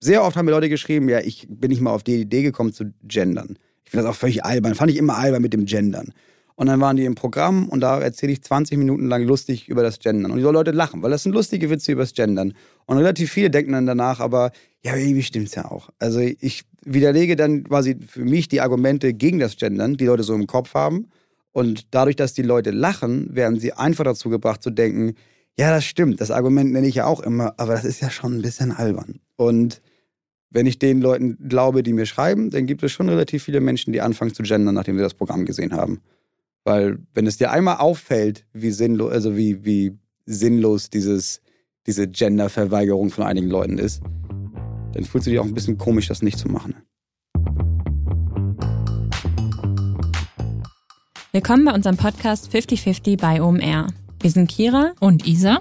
sehr oft haben mir Leute geschrieben, ja, ich bin nicht mal auf die Idee gekommen zu gendern. Ich finde das auch völlig albern. Fand ich immer albern mit dem Gendern. Und dann waren die im Programm und da erzähle ich 20 Minuten lang lustig über das Gendern. Und die Leute lachen, weil das sind lustige Witze über das Gendern. Und relativ viele denken dann danach, aber ja, irgendwie stimmt es ja auch. Also ich widerlege dann quasi für mich die Argumente gegen das Gendern, die Leute so im Kopf haben. Und dadurch, dass die Leute lachen, werden sie einfach dazu gebracht zu denken, ja, das stimmt, das Argument nenne ich ja auch immer, aber das ist ja schon ein bisschen albern. Und wenn ich den Leuten glaube, die mir schreiben, dann gibt es schon relativ viele Menschen, die anfangen zu gendern, nachdem sie das Programm gesehen haben. Weil wenn es dir einmal auffällt, wie sinnlos, also wie, wie sinnlos dieses, diese Genderverweigerung von einigen Leuten ist, dann fühlst du dich auch ein bisschen komisch, das nicht zu machen. Willkommen bei unserem Podcast 5050 bei OMR. Wir sind Kira und Isa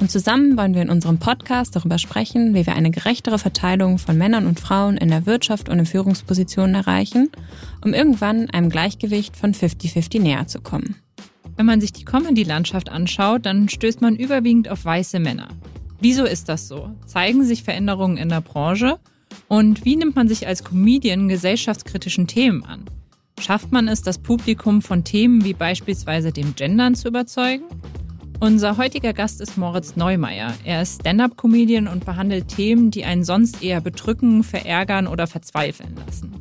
und zusammen wollen wir in unserem Podcast darüber sprechen, wie wir eine gerechtere Verteilung von Männern und Frauen in der Wirtschaft und in Führungspositionen erreichen, um irgendwann einem Gleichgewicht von 50-50 näher zu kommen. Wenn man sich die Comedy-Landschaft anschaut, dann stößt man überwiegend auf weiße Männer. Wieso ist das so? Zeigen sich Veränderungen in der Branche? Und wie nimmt man sich als Comedian gesellschaftskritischen Themen an? Schafft man es, das Publikum von Themen wie beispielsweise dem Gendern zu überzeugen? Unser heutiger Gast ist Moritz Neumeier. Er ist Stand-up-Comedian und behandelt Themen, die einen sonst eher bedrücken, verärgern oder verzweifeln lassen.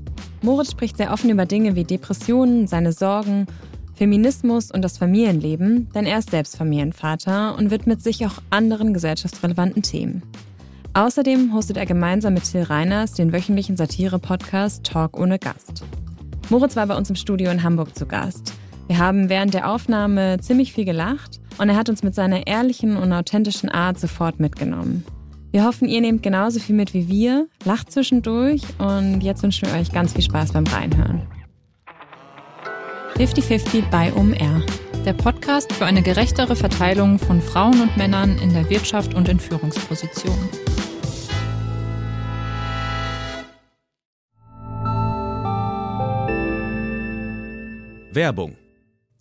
Moritz spricht sehr offen über Dinge wie Depressionen, seine Sorgen, Feminismus und das Familienleben, denn er ist selbst Familienvater und widmet sich auch anderen gesellschaftsrelevanten Themen. Außerdem hostet er gemeinsam mit Till Reiners den wöchentlichen Satire-Podcast Talk ohne Gast. Moritz war bei uns im Studio in Hamburg zu Gast. Wir haben während der Aufnahme ziemlich viel gelacht und er hat uns mit seiner ehrlichen und authentischen Art sofort mitgenommen. Wir hoffen, ihr nehmt genauso viel mit wie wir, lacht zwischendurch und jetzt wünschen wir euch ganz viel Spaß beim Reinhören. 50-50 bei OMR. Der Podcast für eine gerechtere Verteilung von Frauen und Männern in der Wirtschaft und in Führungspositionen. Werbung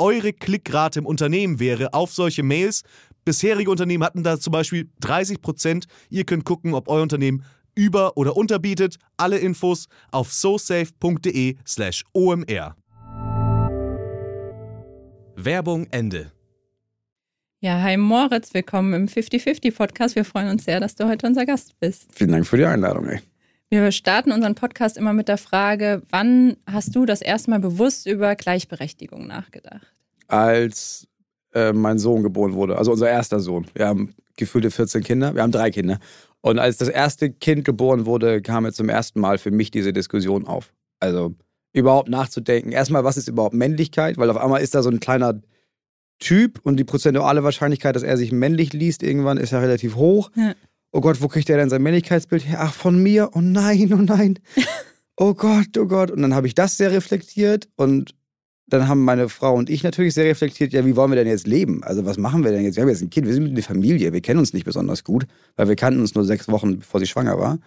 eure Klickrate im Unternehmen wäre auf solche Mails. Bisherige Unternehmen hatten da zum Beispiel 30 Prozent. Ihr könnt gucken, ob euer Unternehmen über- oder unterbietet. Alle Infos auf sosafe.de/slash omr. Werbung Ende. Ja, hi Moritz, willkommen im 50-50 Podcast. Wir freuen uns sehr, dass du heute unser Gast bist. Vielen Dank für die Einladung, ey. Wir starten unseren Podcast immer mit der Frage, wann hast du das erste Mal bewusst über Gleichberechtigung nachgedacht? Als äh, mein Sohn geboren wurde, also unser erster Sohn. Wir haben gefühlte 14 Kinder, wir haben drei Kinder. Und als das erste Kind geboren wurde, kam jetzt zum ersten Mal für mich diese Diskussion auf. Also überhaupt nachzudenken. Erstmal, was ist überhaupt Männlichkeit? Weil auf einmal ist da so ein kleiner Typ und die prozentuale Wahrscheinlichkeit, dass er sich männlich liest, irgendwann ist ja relativ hoch. Ja oh Gott, wo kriegt er denn sein Männlichkeitsbild her? Ach, von mir? Oh nein, oh nein. Oh Gott, oh Gott. Und dann habe ich das sehr reflektiert und dann haben meine Frau und ich natürlich sehr reflektiert, ja, wie wollen wir denn jetzt leben? Also was machen wir denn jetzt? Wir haben jetzt ein Kind, wir sind eine Familie, wir kennen uns nicht besonders gut, weil wir kannten uns nur sechs Wochen, bevor sie schwanger war.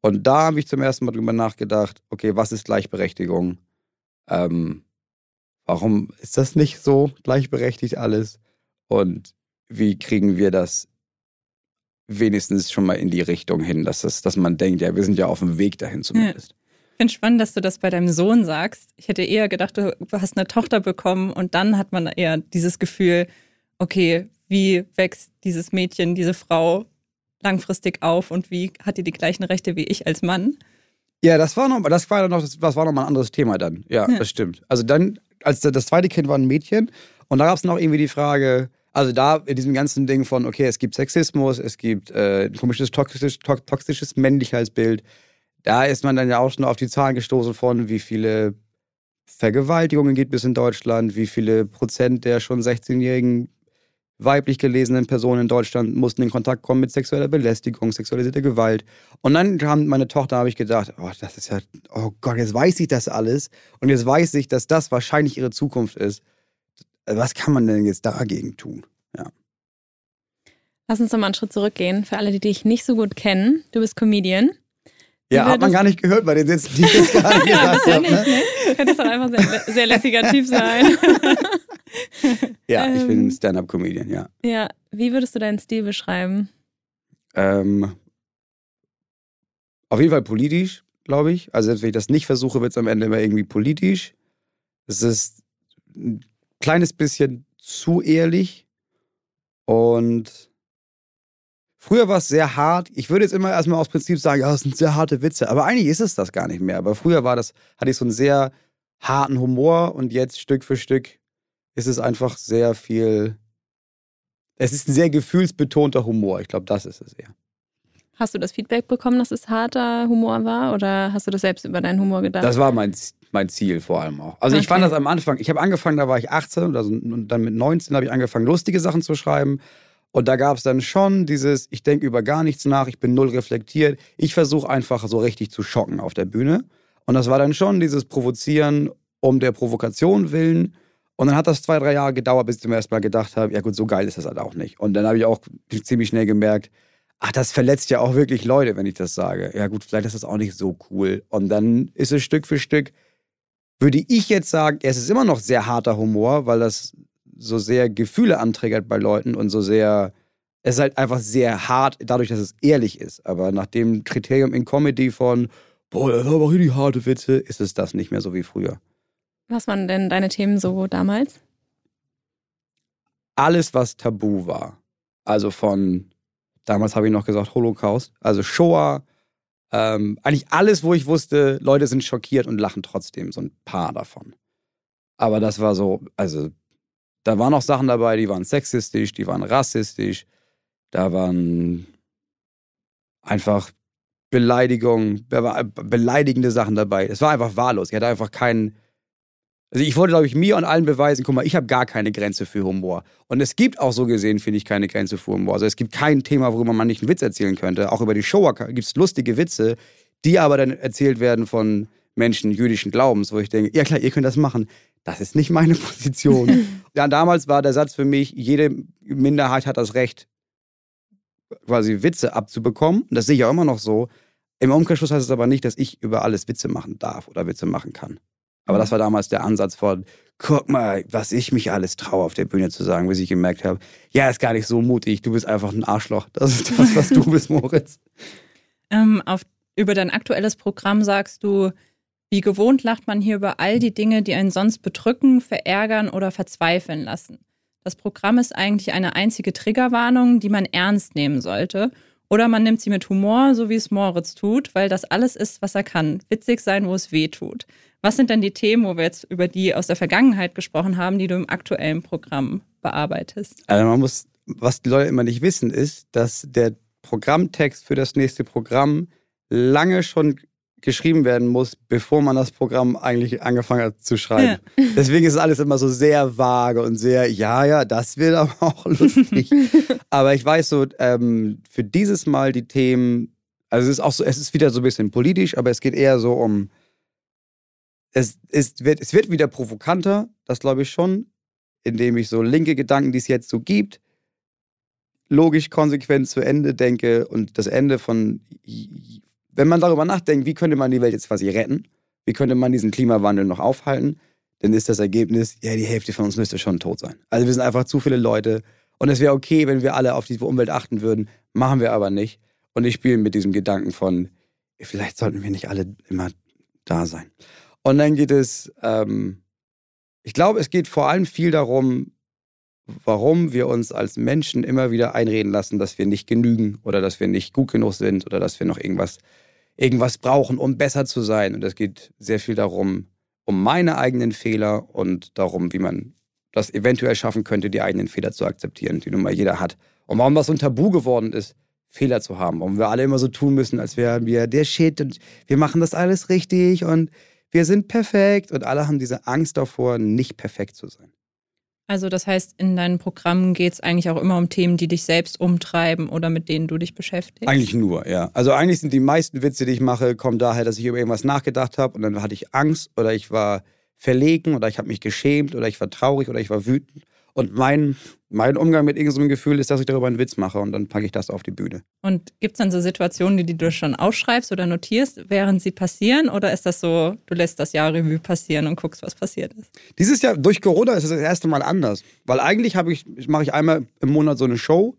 Und da habe ich zum ersten Mal drüber nachgedacht, okay, was ist Gleichberechtigung? Ähm, warum ist das nicht so gleichberechtigt alles? Und wie kriegen wir das wenigstens schon mal in die Richtung hin, dass, das, dass man denkt, ja, wir sind ja auf dem Weg dahin zumindest. Ja. Ich finde spannend, dass du das bei deinem Sohn sagst. Ich hätte eher gedacht, du hast eine Tochter bekommen und dann hat man eher dieses Gefühl, okay, wie wächst dieses Mädchen, diese Frau langfristig auf und wie hat die die gleichen Rechte wie ich als Mann? Ja, das war noch, das war noch, das war noch mal ein anderes Thema dann. Ja, Ja. das stimmt. Also dann, als das zweite Kind war ein Mädchen und da gab es noch irgendwie die Frage, also da in diesem ganzen Ding von, okay, es gibt Sexismus, es gibt äh, ein komisches toxisch, to toxisches Männlichkeitsbild. Da ist man dann ja auch schon auf die Zahlen gestoßen von, wie viele Vergewaltigungen gibt es in Deutschland, wie viele Prozent der schon 16-jährigen weiblich gelesenen Personen in Deutschland mussten in Kontakt kommen mit sexueller Belästigung, sexualisierter Gewalt. Und dann kam meine Tochter, habe ich gedacht, oh, das ist ja, oh Gott, jetzt weiß ich das alles. Und jetzt weiß ich, dass das wahrscheinlich ihre Zukunft ist. Was kann man denn jetzt dagegen tun? Lass uns noch mal einen Schritt zurückgehen. Für alle, die dich nicht so gut kennen, du bist Comedian. Ja, Wie hat man gar nicht gehört bei den Sätzen, die ich jetzt gerade gesagt ja habe. nicht, Ne? ne? Könntest doch einfach sehr, sehr lässiger Typ sein. Ja, ich bin Ähm. Stand-Up-Comedian, ja. ja, wie würdest du deinen Stil beschreiben? Ähm, auf jeden Fall politisch, glaube ich. Also selbst wenn ich das nicht versuche, wird es am Ende immer irgendwie politisch. Es ist ein kleines bisschen zu ehrlich. Und früher war es sehr hart. Ich würde jetzt immer erstmal aus Prinzip sagen, ja, das sind sehr harte Witze. Aber eigentlich ist es das gar nicht mehr. Aber früher war das, hatte ich so einen sehr harten Humor und jetzt Stück für Stück ist es einfach sehr viel. Es ist ein sehr gefühlsbetonter Humor. Ich glaube, das ist es eher. Hast du das Feedback bekommen, dass es harter Humor war? Oder hast du das selbst über deinen Humor gedacht? Das war mein, mein Ziel vor allem auch. Also ich Okay. fand das am Anfang, ich habe angefangen, da war ich 18 oder so, und dann mit 19 habe ich angefangen, lustige Sachen zu schreiben. Und da gab es dann schon dieses, ich denke über gar nichts nach, ich bin null reflektiert. Ich versuche einfach so richtig zu schocken auf der Bühne. Und das war dann schon dieses Provozieren um der Provokation willen. Und dann hat das zwei, drei Jahre gedauert, bis ich zum ersten Mal gedacht habe, ja gut, so geil ist das halt auch nicht. Und dann habe ich auch ziemlich schnell gemerkt, ach, das verletzt ja auch wirklich Leute, wenn ich das sage. Ja gut, vielleicht ist das auch nicht so cool. Und dann ist es Stück für Stück, würde ich jetzt sagen, es ist immer noch sehr harter Humor, weil das so sehr Gefühle anträgert bei Leuten und so sehr, es ist halt einfach sehr hart, dadurch, dass es ehrlich ist. Aber nach dem Kriterium in Comedy von, boah, das war aber richtig harte Witze, ist es das nicht mehr so wie früher. Was waren denn deine Themen so damals? alles, was tabu war. Also von, damals habe ich noch gesagt, Holocaust, also Shoah, ähm, eigentlich alles, wo ich wusste, Leute sind schockiert und lachen trotzdem, so ein paar davon. Aber das war so, also da waren auch Sachen dabei, die waren sexistisch, die waren rassistisch, da waren einfach Beleidigungen, da war beleidigende Sachen dabei. Es war einfach wahllos. Ich hatte einfach keinen. Also ich wollte, glaube ich, mir und allen beweisen, guck mal, ich habe gar keine Grenze für Humor. Und es gibt auch so gesehen, finde ich, keine Grenze für Humor. Also es gibt kein Thema, worüber man nicht einen Witz erzählen könnte. Auch über die Show gibt es lustige Witze, die aber dann erzählt werden von Menschen jüdischen Glaubens, wo ich denke, ja klar, ihr könnt das machen. Das ist nicht meine Position. ja, damals war der Satz für mich, jede Minderheit hat das Recht, quasi Witze abzubekommen. Und das sehe ich auch immer noch so. Im Umkehrschluss heißt es aber nicht, dass ich über alles Witze machen darf oder Witze machen kann. Aber das war damals der Ansatz von, guck mal, was ich mich alles traue, auf der Bühne zu sagen, bis ich gemerkt habe, ja, ist gar nicht so mutig, du bist einfach ein Arschloch. Das ist das, was du bist, Moritz. Ähm, auf, über dein aktuelles Programm sagst du, wie gewohnt lacht man hier über all die Dinge, die einen sonst bedrücken, verärgern oder verzweifeln lassen. Das Programm ist eigentlich eine einzige Triggerwarnung, die man ernst nehmen sollte. Oder man nimmt sie mit Humor, so wie es Moritz tut, weil das alles ist, was er kann. Witzig sein, wo es weh tut. Was sind denn die Themen, wo wir jetzt über die aus der Vergangenheit gesprochen haben, die du im aktuellen Programm bearbeitest? Also man muss, was die Leute immer nicht wissen, ist, dass der Programmtext für das nächste Programm lange schon geschrieben werden muss, bevor man das Programm eigentlich angefangen hat zu schreiben. Deswegen ist alles immer so sehr vage und sehr, ja, ja, das wird aber auch lustig. aber ich weiß so, ähm, für dieses Mal die Themen, also es ist auch so, es ist wieder so ein bisschen politisch, aber es geht eher so um, es, ist, wird, es wird wieder provokanter, das glaube ich schon, indem ich so linke Gedanken, die es jetzt so gibt, logisch konsequent zu Ende denke und das Ende von, wenn man darüber nachdenkt, wie könnte man die Welt jetzt quasi retten, wie könnte man diesen Klimawandel noch aufhalten, dann ist das Ergebnis, ja, die Hälfte von uns müsste schon tot sein. Also wir sind einfach zu viele Leute und es wäre okay, wenn wir alle auf die Umwelt achten würden, machen wir aber nicht. Und ich spiele mit diesem Gedanken von, vielleicht sollten wir nicht alle immer da sein. Und dann geht es, ähm, ich glaube, es geht vor allem viel darum, warum wir uns als Menschen immer wieder einreden lassen, dass wir nicht genügen oder dass wir nicht gut genug sind oder dass wir noch irgendwas, irgendwas brauchen, um besser zu sein. Und es geht sehr viel darum, um meine eigenen Fehler und darum, wie man das eventuell schaffen könnte, die eigenen Fehler zu akzeptieren, die nun mal jeder hat. Und warum das so ein Tabu geworden ist, Fehler zu haben. Warum wir alle immer so tun müssen, als wären wir der Shit und wir machen das alles richtig und wir sind perfekt. Und alle haben diese Angst davor, nicht perfekt zu sein. Also das heißt, in deinen Programmen geht es eigentlich auch immer um Themen, die dich selbst umtreiben oder mit denen du dich beschäftigst? Eigentlich nur, ja. Also eigentlich sind die meisten Witze, die ich mache, kommen daher, dass ich über irgendwas nachgedacht habe und dann hatte ich Angst oder ich war verlegen oder ich habe mich geschämt oder ich war traurig oder ich war wütend. Und mein, mein Umgang mit irgendeinem Gefühl ist, dass ich darüber einen Witz mache und dann packe ich das auf die Bühne. Und gibt es dann so Situationen, die du schon aufschreibst oder notierst, während sie passieren? Oder ist das so, du lässt das Jahr Revue passieren und guckst, was passiert ist? Dieses Jahr, durch Corona, ist es das erste Mal anders. Weil eigentlich ich, mache ich einmal im Monat so eine Show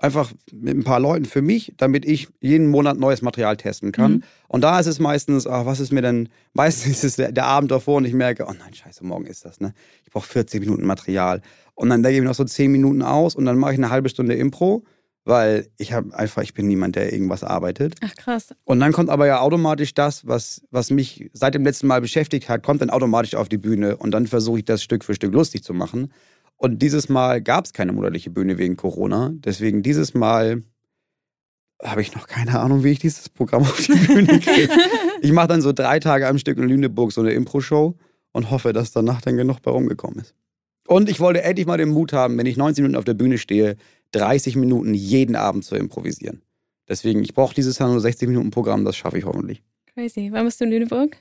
einfach mit ein paar Leuten für mich, damit ich jeden Monat neues Material testen kann. Mhm. Und da ist es meistens, ach, was ist mir denn, meistens ist es der, der, Abend davor und ich merke, oh nein, scheiße, morgen ist das, ne? Ich brauche 40 Minuten Material. Und dann denke ich noch so 10 Minuten aus und dann mache ich eine halbe Stunde Impro, weil ich habe einfach, ich bin niemand, der irgendwas arbeitet. Ach krass. Und dann kommt aber ja automatisch das, was, was mich seit dem letzten Mal beschäftigt hat, kommt dann automatisch auf die Bühne und dann versuche ich das Stück für Stück lustig zu machen. Und dieses Mal gab es keine monatliche Bühne wegen Corona. Deswegen dieses Mal habe ich noch keine Ahnung, wie ich dieses Programm auf die Bühne kriege. ich mache dann so drei Tage am Stück in Lüneburg so eine Impro-Show und hoffe, dass danach dann genug bei rumgekommen ist. Und ich wollte endlich mal den Mut haben, wenn ich 19 Minuten auf der Bühne stehe, 30 Minuten jeden Abend zu improvisieren. Deswegen, ich brauche dieses Jahr nur 60 Minuten Programm, das schaffe ich hoffentlich. Crazy. Wann bist du in Lüneburg?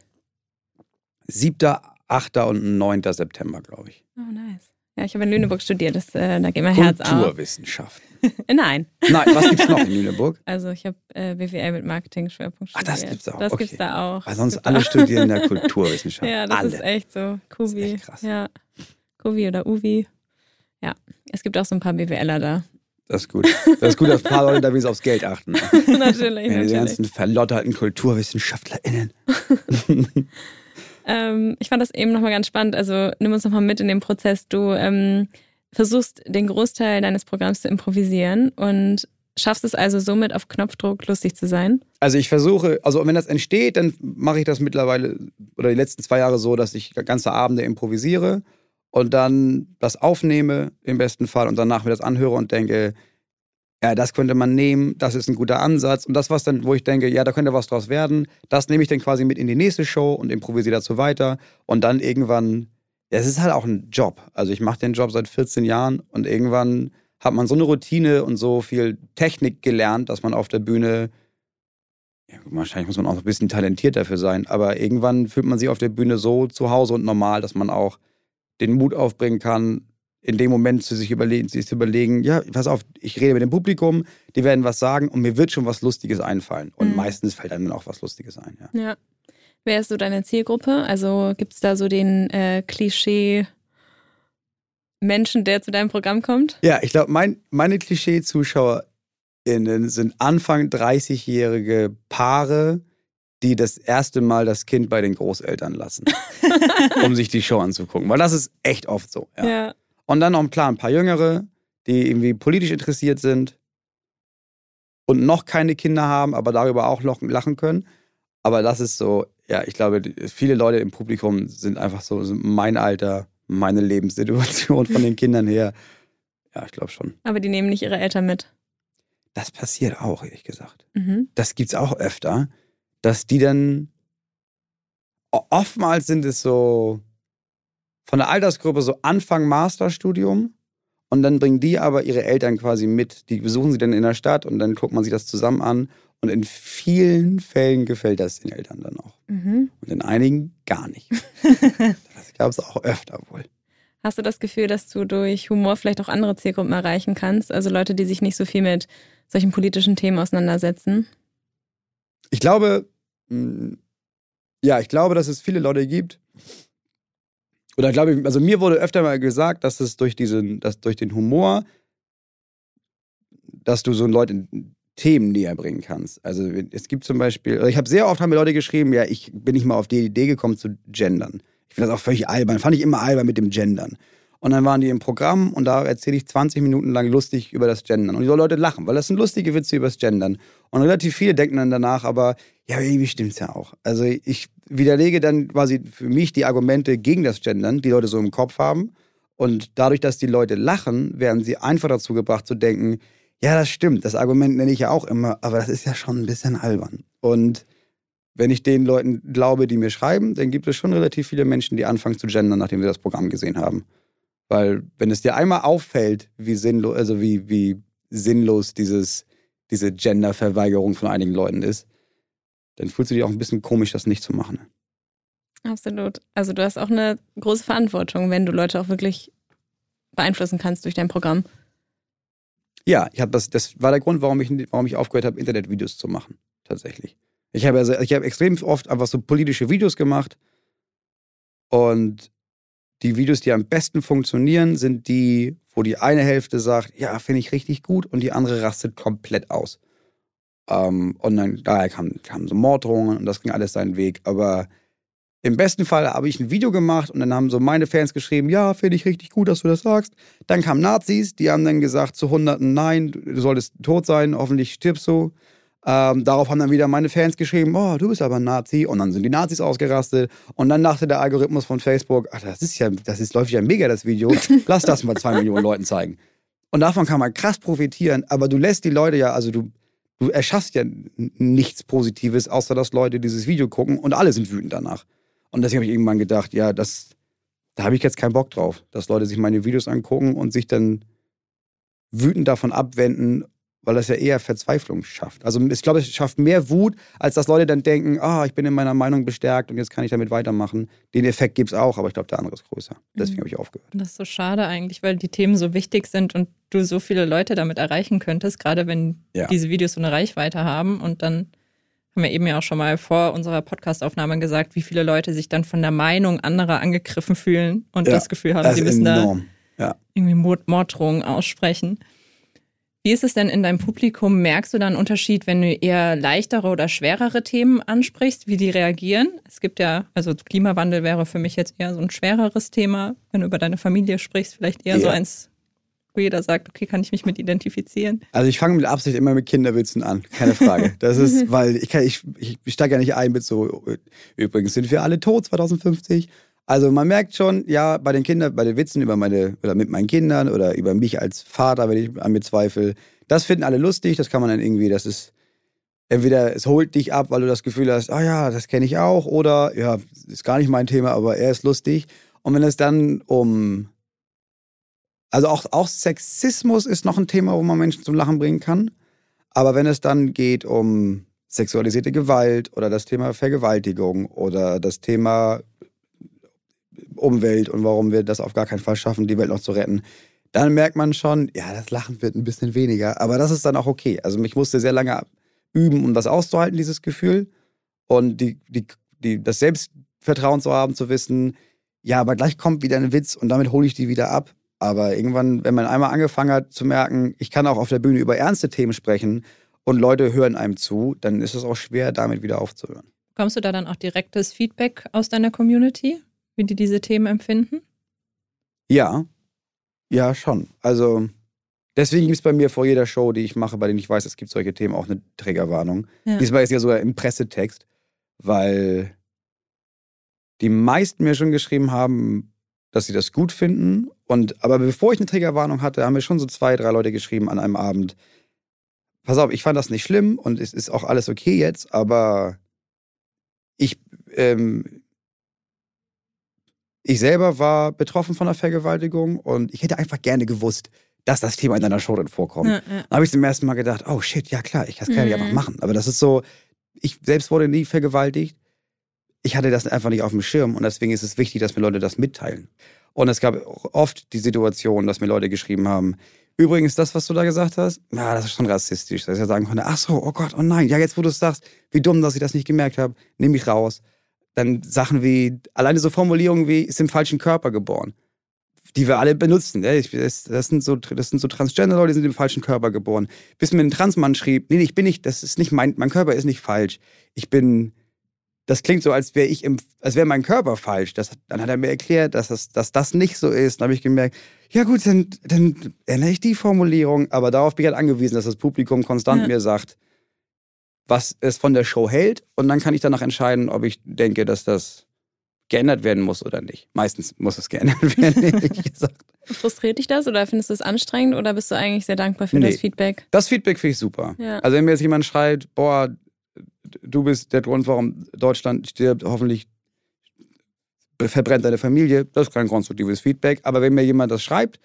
7., 8. und 9. September, glaube ich. Oh, nice. Ja, ich habe in Lüneburg studiert, das, äh, da geht mein Herz auf. Kulturwissenschaften. Nein. Nein, was gibt es noch in Lüneburg? Also ich habe äh, BWL mit Marketing-Schwerpunkt studiert. Ach, das gibt's auch. Das okay. gibt's da auch. Weil sonst alle studieren in der Kulturwissenschaft. ja, das alle. ist echt so. Ist echt krass. Ja. Kuvi oder Uvi. Ja, es gibt auch so ein paar BWLer da. Das ist gut. Das ist gut, dass ein paar Leute da wenigstens aufs Geld achten. natürlich, Ja, natürlich. die ganzen verlotterten KulturwissenschaftlerInnen. Ähm, ich fand das eben nochmal ganz spannend. Also nimm uns nochmal mit in den Prozess. Du ähm, versuchst den Großteil deines Programms zu improvisieren und schaffst es also somit auf Knopfdruck lustig zu sein. Also ich versuche, also wenn das entsteht, dann mache ich das mittlerweile oder die letzten zwei Jahre so, dass ich ganze Abende improvisiere und dann das aufnehme im besten Fall und danach mir das anhöre und denke, ja, das könnte man nehmen, das ist ein guter Ansatz. Und das, was dann, wo ich denke, ja, da könnte was draus werden, das nehme ich dann quasi mit in die nächste Show und improvisiere dazu weiter. Und dann irgendwann, es ist halt auch ein Job. Also ich mache den Job seit 14 Jahren und irgendwann hat man so eine Routine und so viel Technik gelernt, dass man auf der Bühne, ja, wahrscheinlich muss man auch ein bisschen talentiert dafür sein, aber irgendwann fühlt man sich auf der Bühne so zu Hause und normal, dass man auch den Mut aufbringen kann, in dem Moment zu sich überlegen, sich zu überlegen, ja, pass auf, ich rede mit dem Publikum, die werden was sagen und mir wird schon was Lustiges einfallen. Und Mhm. meistens fällt einem dann auch was Lustiges ein. Ja. Ja. Wer ist so deine Zielgruppe? Also gibt es da so den äh, Klischee Menschen, der zu deinem Programm kommt? Ja, ich glaube, mein, meine KlischeezuschauerInnen sind Anfang 30-jährige Paare, die das erste Mal das Kind bei den Großeltern lassen, um sich die Show anzugucken. Weil das ist echt oft so. Ja. ja. Und dann noch klar ein paar Jüngere, die irgendwie politisch interessiert sind und noch keine Kinder haben, aber darüber auch lachen können. Aber das ist so, ja, ich glaube, viele Leute im Publikum sind einfach so, mein Alter, meine Lebenssituation von den Kindern her. Ja, ich glaube schon. Aber die nehmen nicht ihre Eltern mit. Das passiert auch, ehrlich gesagt. Mhm. Das gibt's auch öfter, dass die dann oftmals sind es so von der Altersgruppe so Anfang Masterstudium und dann bringen die aber ihre Eltern quasi mit. Die besuchen sie dann in der Stadt und dann guckt man sich das zusammen an und in vielen Fällen gefällt das den Eltern dann auch. Mhm. Und in einigen gar nicht. das gab es auch öfter wohl. Hast du das Gefühl, dass du durch Humor vielleicht auch andere Zielgruppen erreichen kannst? Also Leute, die sich nicht so viel mit solchen politischen Themen auseinandersetzen? Ich glaube, mh, ja, ich glaube, dass es viele Leute gibt. Oder glaube ich, also mir wurde öfter mal gesagt, dass es durch diesen, dass durch den Humor, dass du so Leuten Themen näher bringen kannst. Also es gibt zum Beispiel, also ich habe sehr oft haben mir Leute geschrieben, ja, ich bin nicht mal auf die Idee gekommen zu gendern. Ich finde das auch völlig albern. Fand ich immer albern mit dem Gendern. Und dann waren die im Programm und da erzähle ich 20 Minuten lang lustig über das Gendern. Und die Leute lachen, weil das sind lustige Witze über das Gendern. Und relativ viele denken dann danach, aber ja, irgendwie stimmt es ja auch. Also ich widerlege dann quasi für mich die Argumente gegen das Gendern, die Leute so im Kopf haben. Und dadurch, dass die Leute lachen, werden sie einfach dazu gebracht zu denken, ja, das stimmt, das Argument nenne ich ja auch immer, aber das ist ja schon ein bisschen albern. Und wenn ich den Leuten glaube, die mir schreiben, dann gibt es schon relativ viele Menschen, die anfangen zu gendern, nachdem sie das Programm gesehen haben. Weil wenn es dir einmal auffällt, wie sinnlos, also wie, wie sinnlos dieses, diese Genderverweigerung von einigen Leuten ist, dann fühlst du dich auch ein bisschen komisch, das nicht zu machen. Absolut. Also du hast auch eine große Verantwortung, wenn du Leute auch wirklich beeinflussen kannst durch dein Programm. Ja, ich das, das war der Grund, warum ich, warum ich aufgehört habe, Internetvideos zu machen. Tatsächlich. Ich habe also, ich habe extrem oft einfach so politische Videos gemacht und die Videos, die am besten funktionieren, sind die, wo die eine Hälfte sagt, ja, finde ich richtig gut und die andere rastet komplett aus. Ähm, und dann daher kamen, kamen so Morddrohungen und das ging alles seinen Weg. Aber im besten Fall habe ich ein Video gemacht und dann haben so meine Fans geschrieben, ja, finde ich richtig gut, dass du das sagst. Dann kamen Nazis, die haben dann gesagt zu Hunderten, nein, du solltest tot sein, hoffentlich stirbst du. Ähm, darauf haben dann wieder meine Fans geschrieben, oh, du bist aber ein Nazi. Und dann sind die Nazis ausgerastet. Und dann dachte der Algorithmus von Facebook, ach, das ist ja, das ist, läuft ja mega, das Video. Lass das mal zwei Millionen Leuten zeigen. Und davon kann man krass profitieren, aber du lässt die Leute ja, also du, du erschaffst ja nichts Positives, außer dass Leute dieses Video gucken und alle sind wütend danach. Und deswegen habe ich irgendwann gedacht, ja, das, da habe ich jetzt keinen Bock drauf, dass Leute sich meine Videos angucken und sich dann wütend davon abwenden weil das ja eher Verzweiflung schafft. Also ich glaube, es schafft mehr Wut, als dass Leute dann denken, ah, ich bin in meiner Meinung bestärkt und jetzt kann ich damit weitermachen. Den Effekt gibt es auch, aber ich glaube, der andere ist größer. Deswegen mhm. habe ich aufgehört. Das ist so schade eigentlich, weil die Themen so wichtig sind und du so viele Leute damit erreichen könntest, gerade wenn ja. diese Videos so eine Reichweite haben und dann haben wir eben ja auch schon mal vor unserer Podcastaufnahme gesagt, wie viele Leute sich dann von der Meinung anderer angegriffen fühlen und ja, das Gefühl haben, sie müssen enorm. da ja. irgendwie Morddrohungen aussprechen. Wie ist es denn in deinem Publikum? Merkst du da einen Unterschied, wenn du eher leichtere oder schwerere Themen ansprichst, wie die reagieren? Es gibt ja, also Klimawandel wäre für mich jetzt eher so ein schwereres Thema. Wenn du über deine Familie sprichst, vielleicht eher ja. so eins, wo jeder sagt, okay, kann ich mich mit identifizieren? Also ich fange mit Absicht immer mit Kinderwitzen an, keine Frage. Das ist, weil ich, kann, ich, ich steige ja nicht ein mit so, übrigens sind wir alle tot 2050 also man merkt schon, ja, bei den Kindern, bei den Witzen über meine, oder mit meinen Kindern oder über mich als Vater, wenn ich an mir zweifle, das finden alle lustig, das kann man dann irgendwie, das ist, entweder es holt dich ab, weil du das Gefühl hast, ah ja, das kenne ich auch, oder ja, ist gar nicht mein Thema, aber er ist lustig. Und wenn es dann um, also auch, auch Sexismus ist noch ein Thema, wo man Menschen zum Lachen bringen kann. Aber wenn es dann geht um sexualisierte Gewalt oder das Thema Vergewaltigung oder das Thema Umwelt und warum wir das auf gar keinen Fall schaffen, die Welt noch zu retten, dann merkt man schon, ja, das Lachen wird ein bisschen weniger. Aber das ist dann auch okay. Also ich musste sehr lange üben, um das auszuhalten, dieses Gefühl. Und die, die, die, das Selbstvertrauen zu haben, zu wissen, ja, aber gleich kommt wieder ein Witz und damit hole ich die wieder ab. Aber irgendwann, wenn man einmal angefangen hat zu merken, ich kann auch auf der Bühne über ernste Themen sprechen und Leute hören einem zu, dann ist es auch schwer, damit wieder aufzuhören. Kommst du da dann auch direktes Feedback aus deiner Community? Wie die diese Themen empfinden? Ja, ja, schon. Also deswegen gibt es bei mir vor jeder Show, die ich mache, bei denen ich weiß, es gibt solche Themen, auch eine Trägerwarnung. Ja. Diesmal ist ja sogar im Pressetext, weil die meisten mir schon geschrieben haben, dass sie das gut finden. Und aber bevor ich eine Trägerwarnung hatte, haben mir schon so zwei, drei Leute geschrieben an einem Abend. Pass auf, ich fand das nicht schlimm und es ist auch alles okay jetzt, aber ich ähm, ich selber war betroffen von einer Vergewaltigung und ich hätte einfach gerne gewusst, dass das Thema in deiner Show dann vorkommt. Ja, ja. Dann habe ich zum ersten Mal gedacht, oh shit, ja klar, ich kann es mhm. einfach machen. Aber das ist so, ich selbst wurde nie vergewaltigt. Ich hatte das einfach nicht auf dem Schirm und deswegen ist es wichtig, dass mir Leute das mitteilen. Und es gab oft die Situation, dass mir Leute geschrieben haben, übrigens, das, was du da gesagt hast, ja, das ist schon rassistisch. Dass ich sagen konnte, ach so, oh Gott, oh nein, ja, jetzt wo du es sagst, wie dumm, dass ich das nicht gemerkt habe, nehme ich raus. Dann Sachen wie, alleine so Formulierungen wie, ist im falschen Körper geboren. Die wir alle benutzen. Das, sind so, das sind so Transgender-Leute, die sind im falschen Körper geboren. Bis mir ein Transmann schrieb, nee, ich bin nicht, das ist nicht mein, mein Körper ist nicht falsch. Ich bin, das klingt so, als wäre ich im, als wäre mein Körper falsch. Das, dann hat er mir erklärt, dass das, dass das nicht so ist. Dann habe ich gemerkt, ja gut, dann, dann ändere ich die Formulierung. Aber darauf bin ich halt angewiesen, dass das Publikum konstant Ja. mir sagt, was es von der Show hält. Und dann kann ich danach entscheiden, ob ich denke, dass das geändert werden muss oder nicht. Meistens muss es geändert werden, ehrlich gesagt. Frustriert dich das oder findest du es anstrengend oder bist du eigentlich sehr dankbar für Nee. das Feedback? Das Feedback finde ich super. Ja. Also wenn mir jetzt jemand schreit, boah, du bist der Grund, warum Deutschland stirbt, hoffentlich verbrennt deine Familie, das ist kein konstruktives Feedback. Aber wenn mir jemand das schreibt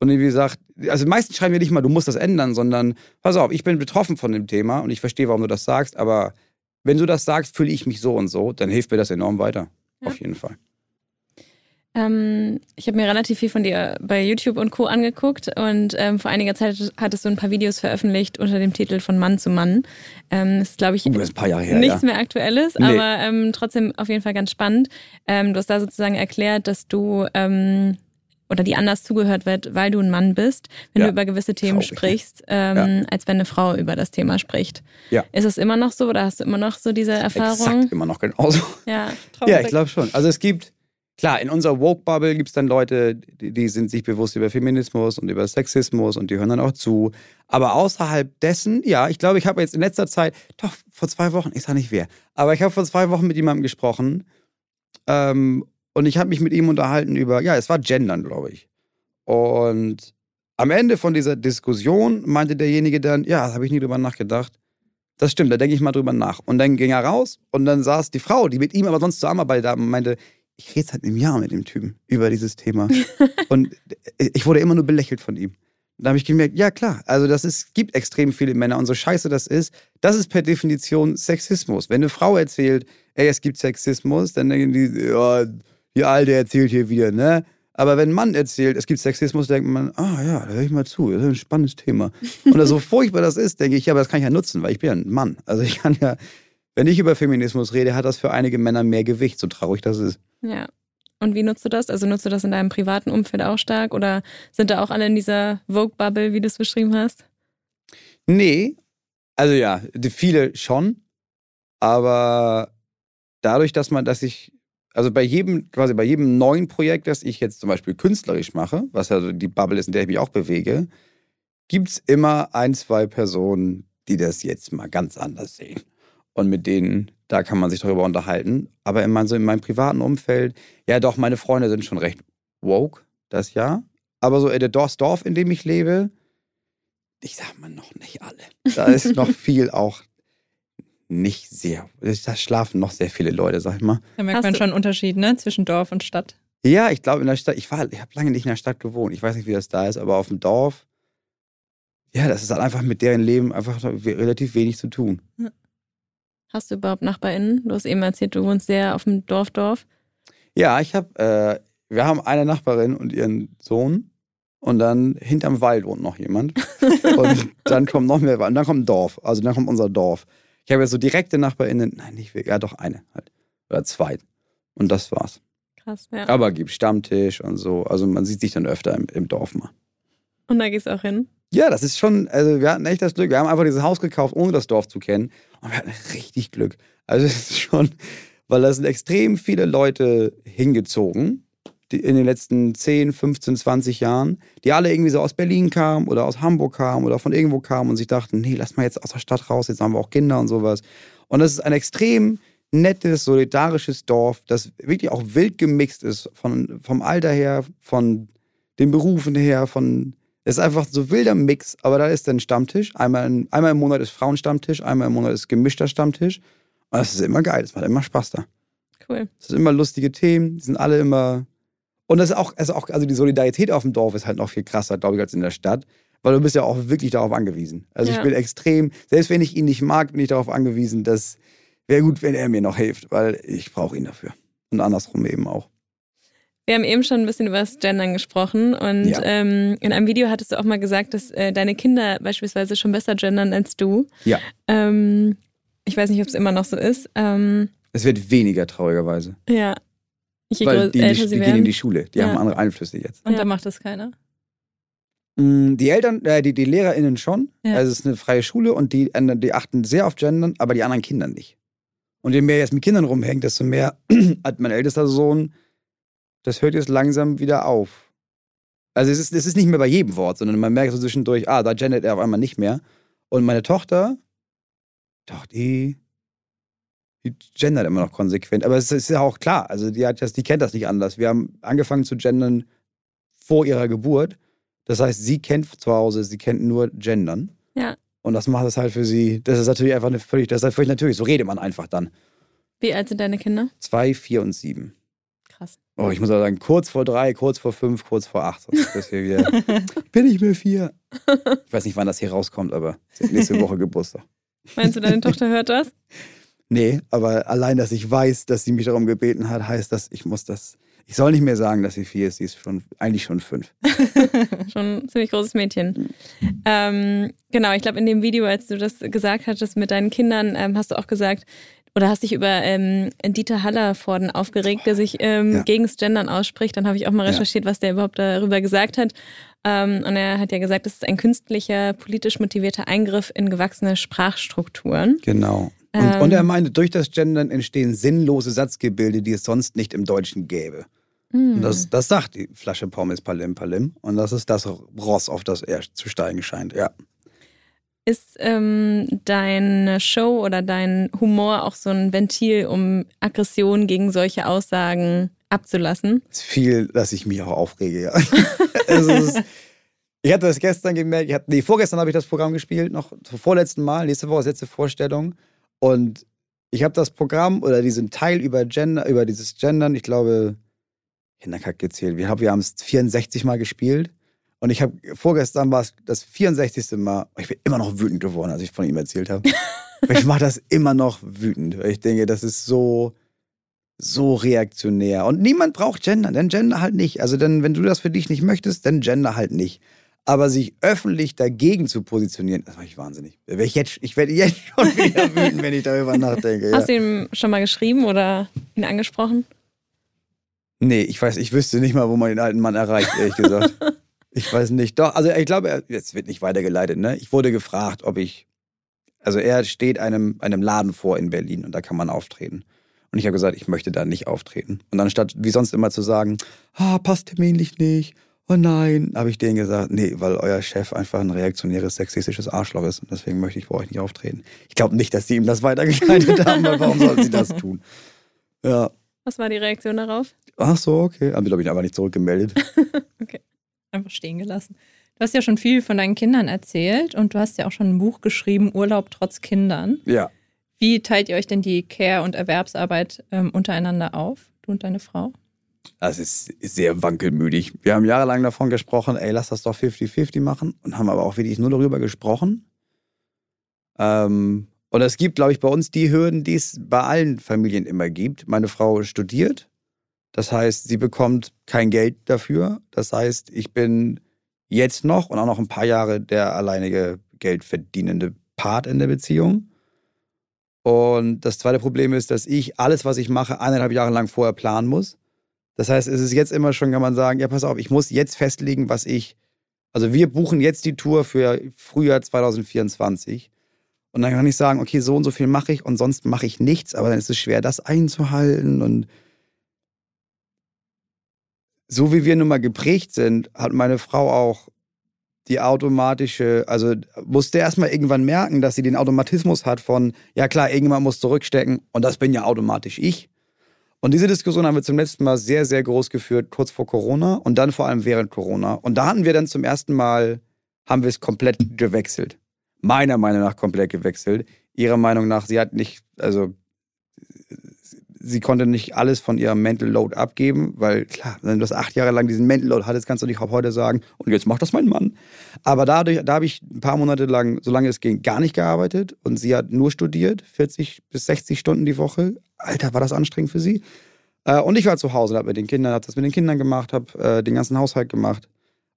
und irgendwie sagt, also meistens schreiben wir nicht mal, du musst das ändern, sondern pass auf, ich bin betroffen von dem Thema und ich verstehe, warum du das sagst, aber wenn du das sagst, fühle ich mich so und so, dann hilft mir das enorm weiter. Ja. Auf jeden Fall. Ähm, ich habe mir relativ viel von dir bei YouTube und Co. angeguckt und ähm, vor einiger Zeit hattest du ein paar Videos veröffentlicht unter dem Titel von Mann zu Mann. Ähm, das ist, glaube ich, Uh, ist her, nichts ja. mehr Aktuelles, Nee. aber ähm, trotzdem auf jeden Fall ganz spannend. Ähm, du hast da sozusagen erklärt, dass du ähm, oder die anders zugehört wird, weil du ein Mann bist, wenn Ja. du über gewisse Themen Traurig, sprichst, ähm, als wenn eine Frau über das Thema spricht. Ja. Ist es immer noch so oder hast du immer noch so diese Erfahrung? Exakt, immer noch genauso. Ja, Ja, ich glaube schon. Also es gibt, klar, in unserer Woke-Bubble gibt es dann Leute, die, die sind sich bewusst über Feminismus und über Sexismus und die hören dann auch zu. Aber außerhalb dessen, ja, ich glaube, ich habe jetzt in letzter Zeit, doch vor zwei Wochen, ich sage nicht wer, aber ich habe vor zwei Wochen mit jemandem gesprochen ähm, und ich habe mich mit ihm unterhalten über, ja, es war Gendern, glaube ich. Und am Ende von dieser Diskussion meinte derjenige dann, ja, da habe ich nie drüber nachgedacht. Das stimmt, da denke ich mal drüber nach. Und dann ging er raus und dann saß die Frau, die mit ihm aber sonst zusammenarbeitet hat, und meinte, ich rede seit einem Jahr mit dem Typen über dieses Thema. und ich wurde immer nur belächelt von ihm. Da habe ich gemerkt, ja klar, also das ist, gibt extrem viele Männer und so scheiße das ist, das ist per Definition Sexismus. Wenn eine Frau erzählt, ey, es gibt Sexismus, dann denken die, ja, die Alte erzählt hier wieder, ne? Aber wenn ein Mann erzählt, es gibt Sexismus, denkt man, ah ja, da höre ich mal zu, das ist ein spannendes Thema. Und so furchtbar das ist, denke ich, ja, aber das kann ich ja nutzen, weil ich bin ja ein Mann. Also ich kann ja, wenn ich über Feminismus rede, hat das für einige Männer mehr Gewicht, so traurig das ist. Ja. Und wie nutzt du das? Also nutzt du das in deinem privaten Umfeld auch stark oder sind da auch alle in dieser Vogue-Bubble, wie du es beschrieben hast? Nee, also ja, viele schon, aber dadurch, dass man, dass ich, also bei jedem, quasi bei jedem neuen Projekt, das ich jetzt zum Beispiel künstlerisch mache, was ja die Bubble ist, in der ich mich auch bewege, gibt es immer ein, zwei Personen, die das jetzt mal ganz anders sehen. Und mit denen, da kann man sich darüber unterhalten. Aber in, mein, so in meinem privaten Umfeld, ja doch, meine Freunde sind schon recht woke, das ja. Aber so in der Dorf, Dorf, in dem ich lebe, ich sag mal noch nicht alle. Da ist noch viel auch nicht sehr. Da schlafen noch sehr viele Leute, sag ich mal. Da merkt Hast man schon einen Unterschied, ne? Zwischen Dorf und Stadt. Ja, ich glaube in der Stadt, ich war, ich habe lange nicht in der Stadt gewohnt. Ich weiß nicht, wie das da ist, aber auf dem Dorf, ja, das ist halt einfach mit deren Leben einfach relativ wenig zu tun. Hast du überhaupt NachbarInnen? Du hast eben erzählt, du wohnst sehr auf dem Dorf-Dorf. Ja, ich habe, äh, wir haben eine Nachbarin und ihren Sohn und dann hinterm Wald wohnt noch jemand und dann kommt noch mehr, und dann kommt ein Dorf, also dann kommt unser Dorf. Ich habe jetzt so direkte NachbarInnen, nein, nicht wirklich, ja doch eine halt, oder zwei und das war's. Krass, ja. Aber gibt Stammtisch und so, also man sieht sich dann öfter im, im Dorf mal. Und da gehst du auch hin. Ja, das ist schon, also wir hatten echt das Glück. Wir haben einfach dieses Haus gekauft, ohne das Dorf zu kennen. Und wir hatten richtig Glück. Also es ist schon, weil da sind extrem viele Leute hingezogen in den letzten 10, 15, 20 Jahren, die alle irgendwie so aus Berlin kamen oder aus Hamburg kamen oder von irgendwo kamen und sich dachten, nee, lass mal jetzt aus der Stadt raus, jetzt haben wir auch Kinder und sowas. Und das ist ein extrem nettes, solidarisches Dorf, das wirklich auch wild gemixt ist, von, vom Alter her, von den Berufen her, von es ist einfach so wilder Mix, aber da ist dann Stammtisch. Einmal, in, einmal im Monat ist Frauenstammtisch, einmal im Monat ist gemischter Stammtisch. Und das ist immer geil, es macht immer Spaß da. Cool. Es sind immer lustige Themen, die sind alle immer. Und das ist auch, also auch, also die Solidarität auf dem Dorf ist halt noch viel krasser, glaube ich, als in der Stadt. Weil du bist ja auch wirklich darauf angewiesen. Also Ja. ich bin extrem, selbst wenn ich ihn nicht mag, bin ich darauf angewiesen, dass wäre gut, wenn er mir noch hilft, weil ich brauche ihn dafür. Und andersrum eben auch. Wir haben eben schon ein bisschen über das Gendern gesprochen und Ja. ähm, in einem Video hattest du auch mal gesagt, dass äh, deine Kinder beispielsweise schon besser gendern als du. Ja. Ähm, ich weiß nicht, ob es immer noch so ist. Ähm, Es wird weniger traurigerweise. ja. Je weil die, in älter die, sie die gehen in die Schule. Die Ja. haben andere Einflüsse jetzt. Und Ja. da macht das keiner. Mm, Die Eltern, äh, die, die LehrerInnen schon. Ja. Also es ist eine freie Schule und die, ändern- die achten sehr auf Gendern, aber die anderen Kinder nicht. Und je mehr er jetzt mit Kindern rumhängt, desto mehr hat mein ältester Sohn, das hört jetzt langsam wieder auf. Also es ist, es ist nicht mehr bei jedem Wort, sondern man merkt so zwischendurch, ah, da gendert er auf einmal nicht mehr. Und meine Tochter, doch, die, die gendert immer noch konsequent. Aber es ist ja auch klar, also die, hat das, die kennt das nicht anders. Wir haben angefangen zu gendern vor ihrer Geburt. Das heißt, sie kennt zu Hause, sie kennt nur Gendern. Ja. Und das macht es halt für sie, das ist natürlich einfach eine völlig, das ist halt völlig natürlich. So redet man einfach dann. Wie alt sind deine Kinder? Zwei, vier und sieben. Krass. Oh, ich muss auch sagen, kurz vor drei, kurz vor fünf, kurz vor acht. Ist hier wieder, bin ich mir vier. Ich weiß nicht, wann das hier rauskommt, aber nächste Woche Geburtstag. Meinst du, deine Tochter hört das? Nee, aber allein, dass ich weiß, dass sie mich darum gebeten hat, heißt das, ich muss das. Ich soll nicht mehr sagen, dass sie vier ist, sie ist schon, eigentlich schon fünf. schon ein ziemlich großes Mädchen. Ähm, genau, ich glaube, in dem Video, als du das gesagt hattest mit deinen Kindern, ähm, hast du auch gesagt, oder hast dich über ähm, Dieter Hallervorden aufgeregt, der sich ähm, Ja. gegen das Gendern ausspricht. Dann habe ich auch mal Ja. recherchiert, was der überhaupt darüber gesagt hat. Ähm, und er hat ja gesagt, das ist ein künstlicher, politisch motivierter Eingriff in gewachsene Sprachstrukturen. Genau. Und, Ähm. und er meinte, durch das Gendern entstehen sinnlose Satzgebilde, die es sonst nicht im Deutschen gäbe. Hm. Und das, das sagt die Flasche Pommes Palim Palim. Und das ist das Ross, auf das er zu steigen scheint. Ja. Ist ähm, deine Show oder dein Humor auch so ein Ventil, um Aggression gegen solche Aussagen abzulassen? Es ist viel, dass ich mich auch aufrege, ja. ist, ich hatte das gestern gemerkt, ich hatte, nee, vorgestern habe ich das Programm gespielt, noch zum vorletzten Mal, nächste Woche ist letzte Vorstellung. Und ich habe das Programm oder diesen Teil über Gender, über dieses Gendern, ich glaube, Hinterkack gezählt. Wir haben wir haben es 64 Mal gespielt. Und ich habe vorgestern war es das 64. Mal. Ich bin immer noch wütend geworden, als ich von ihm erzählt habe. ich mache das immer noch wütend. weil Ich denke, das ist so, so reaktionär. Und niemand braucht Gender, denn Gender halt nicht. Also denn, wenn du das für dich nicht möchtest, dann Gender halt nicht. Aber sich öffentlich dagegen zu positionieren, das mache ich wahnsinnig. Ich, jetzt, ich werde jetzt schon wieder wütend, wenn ich darüber nachdenke. Ja. Hast du ihm schon mal geschrieben oder ihn angesprochen? Nee, ich weiß, ich wüsste nicht mal, wo man den alten Mann erreicht, ehrlich gesagt. ich weiß nicht. Doch, also ich glaube, jetzt wird nicht weitergeleitet, ne? Ich wurde gefragt, ob ich. Also er steht einem, einem Laden vor in Berlin und da kann man auftreten. Und ich habe gesagt, ich möchte da nicht auftreten. Und dann statt wie sonst immer zu sagen, ah, passt terminlich nicht, oh nein, habe ich denen gesagt, nee, weil euer Chef einfach ein reaktionäres, sexistisches Arschloch ist und deswegen möchte ich bei euch nicht auftreten. Ich glaube nicht, dass sie ihm das weitergeleitet haben, weil warum sollten sie das tun? Ja. Was war die Reaktion darauf? Ach so, okay. Haben sie, glaube ich, aber nicht zurückgemeldet. Einfach stehen gelassen. Du hast ja schon viel von deinen Kindern erzählt und du hast ja auch schon ein Buch geschrieben, Urlaub trotz Kindern. Ja. Wie teilt ihr euch denn die Care- und Erwerbsarbeit ähm, untereinander auf, du und deine Frau? Das ist sehr wankelmütig. Wir haben jahrelang davon gesprochen, ey, lass das doch 50-50 machen und haben aber auch wirklich nur darüber gesprochen. Ähm, und es gibt, glaube ich, bei uns die Hürden, die es bei allen Familien immer gibt. Meine Frau studiert. Das heißt, sie bekommt kein Geld dafür. Das heißt, ich bin jetzt noch und auch noch ein paar Jahre der alleinige geldverdienende Part in der Beziehung. Und das zweite Problem ist, dass ich alles, was ich mache, eineinhalb Jahre lang vorher planen muss. Das heißt, es ist jetzt immer schon, kann man sagen, ja, pass auf, ich muss jetzt festlegen, was ich. Also wir buchen jetzt die Tour für Frühjahr 2024. Und dann kann ich sagen, okay, so und so viel mache ich und sonst mache ich nichts, aber dann ist es schwer, das einzuhalten. Und so wie wir nun mal geprägt sind, hat meine Frau auch die automatische, also musste erstmal irgendwann merken, dass sie den Automatismus hat von, ja klar, irgendwann muss zurückstecken und das bin ja automatisch ich. Und diese Diskussion haben wir zum letzten Mal sehr, sehr groß geführt, kurz vor Corona und dann vor allem während Corona. Und da hatten wir dann zum ersten Mal, haben wir es komplett gewechselt. Meiner Meinung nach komplett gewechselt. Ihrer Meinung nach, sie hat nicht, also sie konnte nicht alles von ihrem Mental Load abgeben, weil klar, wenn du das acht Jahre lang diesen Mental Load hattest, kannst du nicht heute sagen, und jetzt macht das mein Mann. Aber dadurch, da habe ich ein paar Monate lang, solange es ging, gar nicht gearbeitet und sie hat nur studiert, 40 bis 60 Stunden die Woche. Alter, war das anstrengend für sie. Äh, und ich war zu Hause, habe mit den Kindern, habe das mit den Kindern gemacht, habe äh, den ganzen Haushalt gemacht.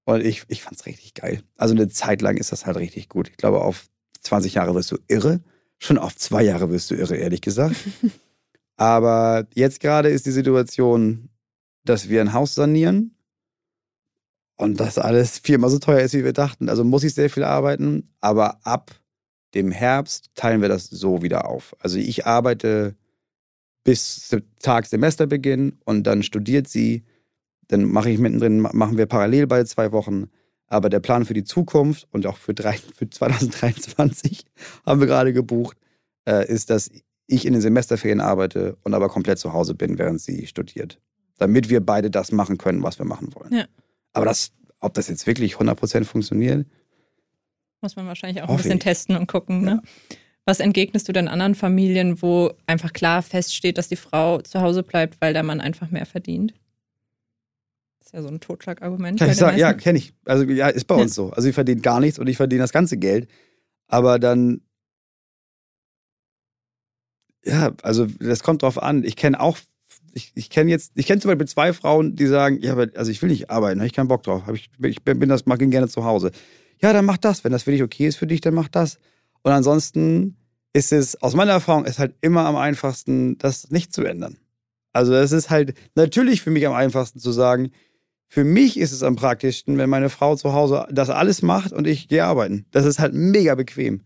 Und ich, ich fand es richtig geil. Also eine Zeit lang ist das halt richtig gut. Ich glaube, auf 20 Jahre wirst du irre. Schon auf zwei Jahre wirst du irre, ehrlich gesagt. Aber jetzt gerade ist die Situation, dass wir ein Haus sanieren und das alles viermal so teuer ist, wie wir dachten. Also muss ich sehr viel arbeiten, aber ab dem Herbst teilen wir das so wieder auf. Also ich arbeite bis Tag Semesterbeginn und dann studiert sie. Dann mache ich mittendrin, machen wir parallel beide zwei Wochen. Aber der Plan für die Zukunft und auch für, drei, für 2023 haben wir gerade gebucht, äh, ist, dass ich in den Semesterferien arbeite und aber komplett zu Hause bin, während sie studiert. Damit wir beide das machen können, was wir machen wollen. Ja. Aber das, ob das jetzt wirklich 100% funktioniert, Muss man wahrscheinlich auch ein bisschen ich. testen und gucken. Ne? Was entgegnest du denn anderen Familien, wo einfach klar feststeht, dass die Frau zu Hause bleibt, weil der Mann einfach mehr verdient? Das ist ja so ein Totschlagargument. Kann ich sagen, ja, kenne ich. Also ja, ist bei Ja. uns so. Also ich verdiene gar nichts und ich verdiene das ganze Geld. Aber dann, ja, also das kommt drauf an. Ich kenne auch, ich, ich kenne jetzt, ich kenne zum Beispiel zwei Frauen, die sagen, ja, aber also ich will nicht arbeiten, habe ich keinen Bock drauf. Hab ich, ich bin das, mag ihn gerne zu Hause. Ja, dann mach das. Wenn das für dich okay ist für dich, dann mach das. Und ansonsten ist es, aus meiner Erfahrung, ist halt immer am einfachsten, das nicht zu ändern. Also es ist halt natürlich für mich am einfachsten zu sagen, für mich ist es am praktischsten, wenn meine Frau zu Hause das alles macht und ich gehe arbeiten. Das ist halt mega bequem.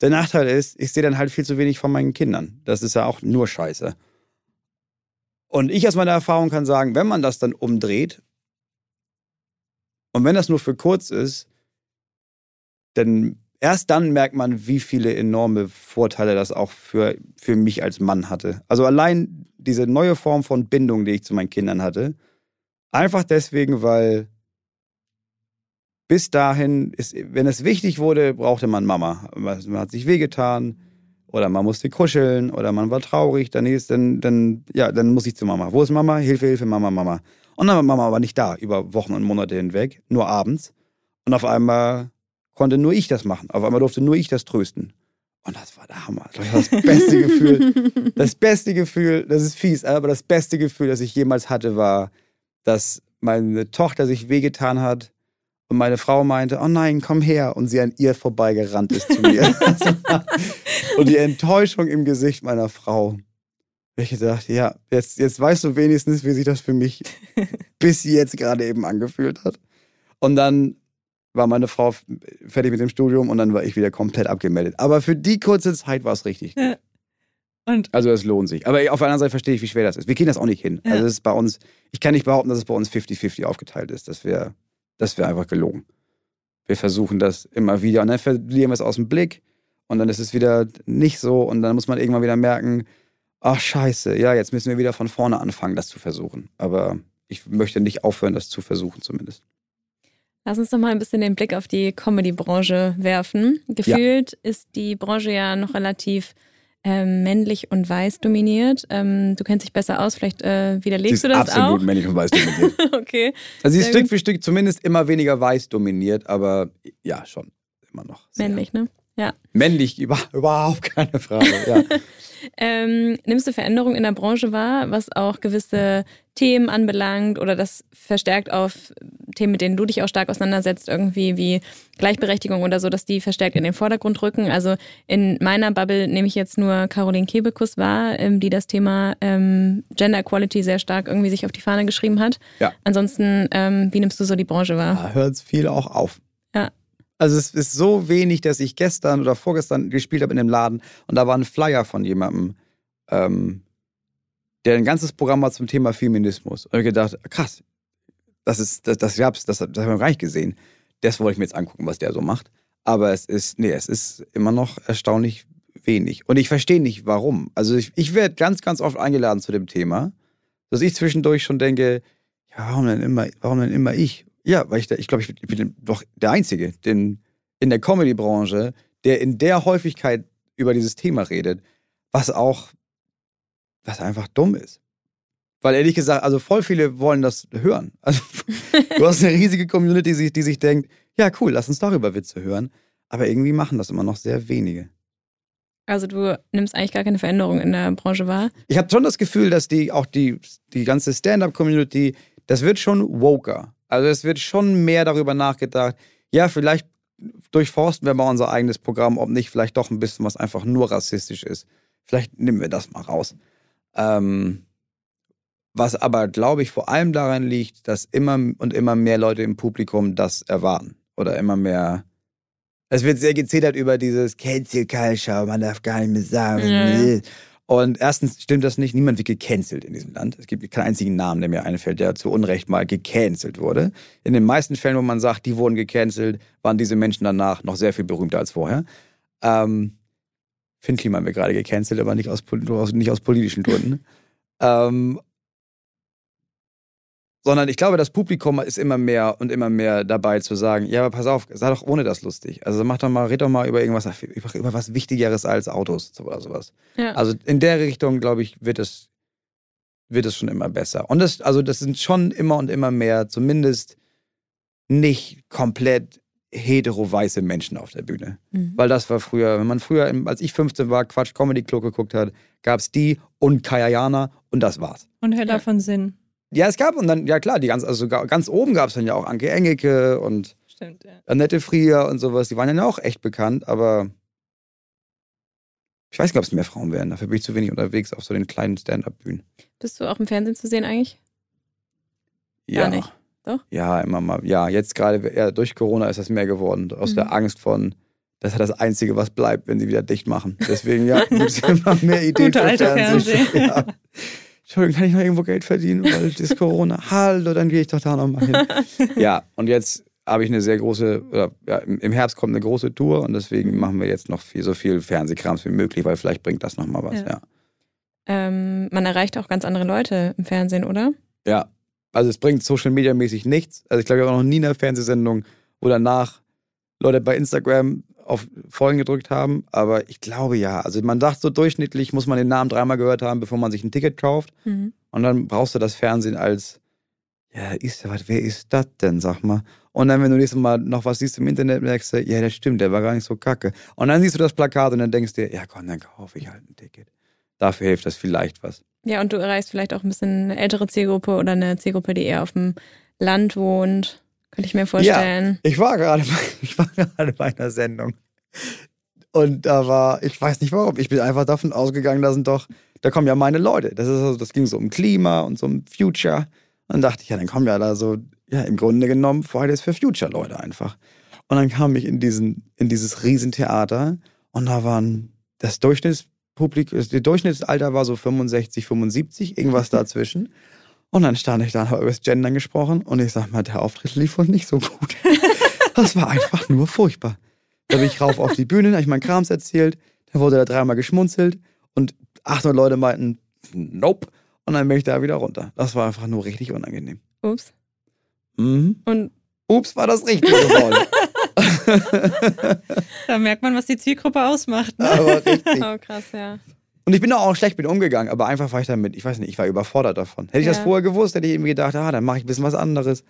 Der Nachteil ist, ich sehe dann halt viel zu wenig von meinen Kindern. Das ist ja auch nur Scheiße. Und ich aus meiner Erfahrung kann sagen, wenn man das dann umdreht und wenn das nur für kurz ist, dann erst dann merkt man, wie viele enorme Vorteile das auch für, für mich als Mann hatte. Also allein diese neue Form von Bindung, die ich zu meinen Kindern hatte, einfach deswegen, weil bis dahin, ist, wenn es wichtig wurde, brauchte man Mama. Man hat sich wehgetan oder man musste kuscheln oder man war traurig, dann hieß dann, dann, ja, dann muss ich zu Mama. Wo ist Mama? Hilfe, Hilfe, Mama, Mama. Und dann war Mama aber nicht da über Wochen und Monate hinweg, nur abends. Und auf einmal konnte nur ich das machen. Auf einmal durfte nur ich das trösten. Und das war der Hammer. Das war das beste Gefühl. Das beste Gefühl, das ist fies, aber das beste Gefühl, das ich jemals hatte, war, dass meine Tochter sich wehgetan hat und meine Frau meinte, oh nein, komm her. Und sie an ihr vorbeigerannt ist zu mir. und die Enttäuschung im Gesicht meiner Frau. Ich gedacht, ja, jetzt, jetzt weißt du wenigstens, wie sich das für mich bis jetzt gerade eben angefühlt hat. Und dann war meine Frau fertig mit dem Studium und dann war ich wieder komplett abgemeldet. Aber für die kurze Zeit war es richtig. Ja. Also es lohnt sich. Aber auf der anderen Seite verstehe ich, wie schwer das ist. Wir kriegen das auch nicht hin. Ja. Also es ist bei uns, ich kann nicht behaupten, dass es bei uns 50-50 aufgeteilt ist. Das wäre das wär einfach gelogen. Wir versuchen das immer wieder und dann verlieren wir es aus dem Blick und dann ist es wieder nicht so und dann muss man irgendwann wieder merken, ach scheiße, ja, jetzt müssen wir wieder von vorne anfangen, das zu versuchen. Aber ich möchte nicht aufhören, das zu versuchen zumindest. Lass uns doch mal ein bisschen den Blick auf die Comedy-Branche werfen. Gefühlt ist die Branche ja noch relativ ähm, männlich und weiß dominiert. Ähm, du kennst dich besser aus, vielleicht äh, widerlegst du das absolut auch. männlich und weiß dominiert. okay. Also sie ist Stück für Stück zumindest immer weniger weiß dominiert, aber ja, schon immer noch. Männlich, ne? Männlich, über, überhaupt keine Frage. Ja. Ähm, nimmst du Veränderungen in der Branche wahr, was auch gewisse Themen anbelangt oder das verstärkt auf Themen, mit denen du dich auch stark auseinandersetzt, irgendwie wie Gleichberechtigung oder so, dass die verstärkt in den Vordergrund rücken? Also in meiner Bubble nehme ich jetzt nur Caroline Kebekus wahr, ähm, die das Thema ähm, Gender Equality sehr stark irgendwie sich auf die Fahne geschrieben hat. Ja. Ansonsten, ähm, wie nimmst du so die Branche wahr? Da hört es viel auch auf. Ja. Also es ist so wenig, dass ich gestern oder vorgestern gespielt habe in dem Laden und da war ein Flyer von jemandem, ähm, der ein ganzes Programm hat zum Thema Feminismus. Und ich gedacht, krass, das ist, das, das gab's, das, das haben wir gar nicht gesehen. Das wollte ich mir jetzt angucken, was der so macht. Aber es ist, nee, es ist immer noch erstaunlich wenig. Und ich verstehe nicht, warum. Also ich, ich werde ganz, ganz oft eingeladen zu dem Thema, dass ich zwischendurch schon denke, ja, warum denn immer, warum denn immer ich? Ja, weil ich, da- ich glaube, ich bin doch der Einzige den, in der Comedy-Branche, der in der Häufigkeit über dieses Thema redet, was auch, was einfach dumm ist. Weil ehrlich gesagt, also voll viele wollen das hören. Also du hast eine riesige Community, die sich, die sich denkt, ja cool, lass uns darüber Witze hören. Aber irgendwie machen das immer noch sehr wenige. Also du nimmst eigentlich gar keine Veränderung in der Branche wahr. Ich habe schon das Gefühl, dass die auch die, die ganze Stand-up-Community, das wird schon woker. Also es wird schon mehr darüber nachgedacht. Ja, vielleicht durchforsten wir mal unser eigenes Programm, ob nicht vielleicht doch ein bisschen was einfach nur rassistisch ist. Vielleicht nehmen wir das mal raus. Ähm, was aber, glaube ich, vor allem daran liegt, dass immer und immer mehr Leute im Publikum das erwarten. Oder immer mehr. Es wird sehr gezetert über dieses Cancel Culture, man darf gar nicht mehr sagen. Ja. Und erstens stimmt das nicht, niemand wird gecancelt in diesem Land. Es gibt keinen einzigen Namen, der mir einfällt, der zu Unrecht mal gecancelt wurde. In den meisten Fällen, wo man sagt, die wurden gecancelt, waren diese Menschen danach noch sehr viel berühmter als vorher. Ähm, Finn Kliman wird gerade gecancelt, aber nicht aus, nicht aus politischen Gründen. ähm, sondern ich glaube, das Publikum ist immer mehr und immer mehr dabei zu sagen, ja, aber pass auf, sei doch ohne das lustig. Also mach doch mal, red doch mal über irgendwas, über was Wichtigeres als Autos oder sowas. Ja. Also in der Richtung, glaube ich, wird es, wird es schon immer besser. Und das, also das sind schon immer und immer mehr, zumindest nicht komplett hetero-weiße Menschen auf der Bühne. Mhm. Weil das war früher, wenn man früher, als ich 15 war, Quatsch Comedy Club geguckt hat, gab es die und Kayayana und das war's. Und Hella ja. von Sinn. Ja, es gab und dann, ja klar, die ganz, also ganz oben gab es dann ja auch Anke Engelke und Stimmt, ja. Annette Frier und sowas. Die waren ja auch echt bekannt, aber ich weiß nicht, ob es mehr Frauen wären. Dafür bin ich zu wenig unterwegs auf so den kleinen Stand-Up-Bühnen. Bist du auch im Fernsehen zu sehen eigentlich? Ja. Gar nicht. Doch? Ja, immer mal. Ja, jetzt gerade ja, durch Corona ist das mehr geworden. Aus mhm. der Angst von, das ist das Einzige, was bleibt, wenn sie wieder dicht machen. Deswegen, ja, gibt es immer mehr Ideen Gute für Fernsehen. Ja. Entschuldigung, kann ich noch irgendwo Geld verdienen, weil das ist Corona. Hallo, dann gehe ich doch da nochmal hin. ja, und jetzt habe ich eine sehr große, oder, ja, im Herbst kommt eine große Tour und deswegen mhm. machen wir jetzt noch viel, so viel Fernsehkrams wie möglich, weil vielleicht bringt das nochmal was, ja. ja. Ähm, man erreicht auch ganz andere Leute im Fernsehen, oder? Ja, also es bringt Social Media mäßig nichts. Also ich glaube, ich habe noch nie eine Fernsehsendung, wo danach Leute bei Instagram auf Folgen gedrückt haben, aber ich glaube ja. Also man sagt so durchschnittlich, muss man den Namen dreimal gehört haben, bevor man sich ein Ticket kauft. Mhm. Und dann brauchst du das Fernsehen als, ja, ist der was, wer ist das denn, sag mal. Und dann, wenn du nächstes Mal noch was siehst im Internet, merkst du, ja, das stimmt, der war gar nicht so kacke. Und dann siehst du das Plakat und dann denkst du dir, ja komm, dann kaufe ich halt ein Ticket. Dafür hilft das vielleicht was. Ja, und du erreichst vielleicht auch ein bisschen eine ältere Zielgruppe oder eine Zielgruppe, die eher auf dem Land wohnt. Könnte ich mir vorstellen. Ja, ich war gerade ich war gerade bei einer Sendung. Und da war, ich weiß nicht warum, ich bin einfach davon ausgegangen, da sind doch, da kommen ja meine Leute. Das, ist also, das ging so um Klima und so um Future. Und dann dachte ich, ja, dann kommen ja da so, ja, im Grunde genommen Fridays for Future Leute einfach. Und dann kam ich in, diesen, in dieses Riesentheater und da waren das Durchschnittspublikum, das Durchschnittsalter war so 65, 75, irgendwas dazwischen. Und dann stand ich da und habe über das Gendern gesprochen und ich sag mal, der Auftritt lief wohl nicht so gut. Das war einfach nur furchtbar. Da bin ich rauf auf die Bühne, habe ich meinen Krams erzählt, da wurde da dreimal geschmunzelt und 800 Leute meinten, nope. Und dann bin ich da wieder runter. Das war einfach nur richtig unangenehm. Ups. Mhm. Und Ups, war das richtig geworden. da merkt man, was die Zielgruppe ausmacht. Ne? Aber richtig. Oh, krass, ja. Und ich bin auch schlecht mit umgegangen, aber einfach war ich damit, ich weiß nicht, ich war überfordert davon. Hätte ich ja. das vorher gewusst, hätte ich irgendwie gedacht, ah, dann mache ich ein bisschen was anderes.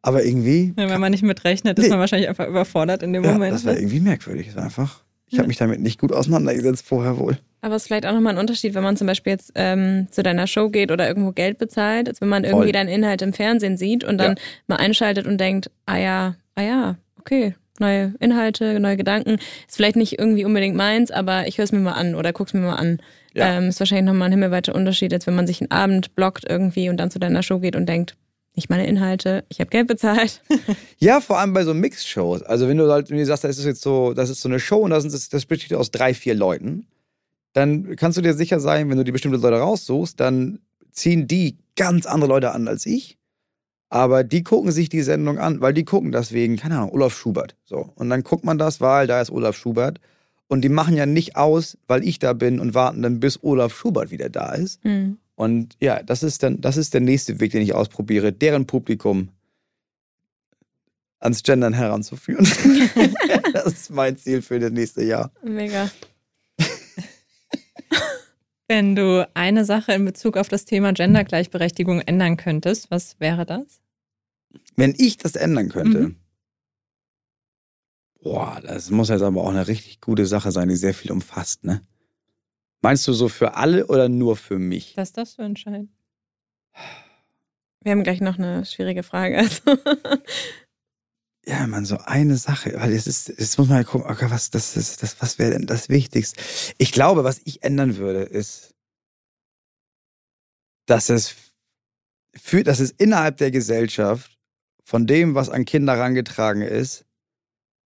Aber irgendwie. Ja, wenn man nicht mitrechnet, ist nee. man wahrscheinlich einfach überfordert in dem ja, Moment. Das war ne? irgendwie merkwürdig. Das einfach. Ich ja. habe mich damit nicht gut auseinandergesetzt vorher wohl. Aber es ist vielleicht auch nochmal ein Unterschied, wenn man zum Beispiel jetzt ähm, zu deiner Show geht oder irgendwo Geld bezahlt, als wenn man irgendwie Voll. deinen Inhalt im Fernsehen sieht und dann ja. mal einschaltet und denkt, ah ja, ah ja, okay, neue Inhalte, neue Gedanken. Ist vielleicht nicht irgendwie unbedingt meins, aber ich höre es mir mal an oder guck's mir mal an. Ja. Ähm, ist wahrscheinlich nochmal ein himmelweiter Unterschied, als wenn man sich einen Abend blockt irgendwie und dann zu deiner Show geht und denkt, nicht meine Inhalte, ich habe Geld bezahlt. ja, vor allem bei so Mix-Shows. Also wenn du halt, wenn du sagst, das ist jetzt so, das ist so eine Show und das, ist, das besteht aus drei, vier Leuten, dann kannst du dir sicher sein, wenn du die bestimmte Leute raussuchst, dann ziehen die ganz andere Leute an als ich. Aber die gucken sich die Sendung an, weil die gucken deswegen, keine Ahnung, Olaf Schubert. So. Und dann guckt man das, weil da ist Olaf Schubert. Und die machen ja nicht aus, weil ich da bin und warten dann, bis Olaf Schubert wieder da ist. Mhm. Und ja, das ist dann, das ist der nächste Weg, den ich ausprobiere, deren Publikum ans Gendern heranzuführen. das ist mein Ziel für das nächste Jahr. Mega. Wenn du eine Sache in Bezug auf das Thema Gendergleichberechtigung ändern könntest, was wäre das? Wenn ich das ändern könnte. Mhm. Boah, das muss jetzt aber auch eine richtig gute Sache sein, die sehr viel umfasst, ne? Meinst du so für alle oder nur für mich? Was darfst du entscheiden? Wir haben gleich noch eine schwierige Frage. Also. Ja, man, so eine Sache, weil es ist, jetzt muss man ja gucken, okay, was, das ist, das, was wäre denn das Wichtigste? Ich glaube, was ich ändern würde, ist, dass es für, dass es innerhalb der Gesellschaft von dem, was an Kinder herangetragen ist,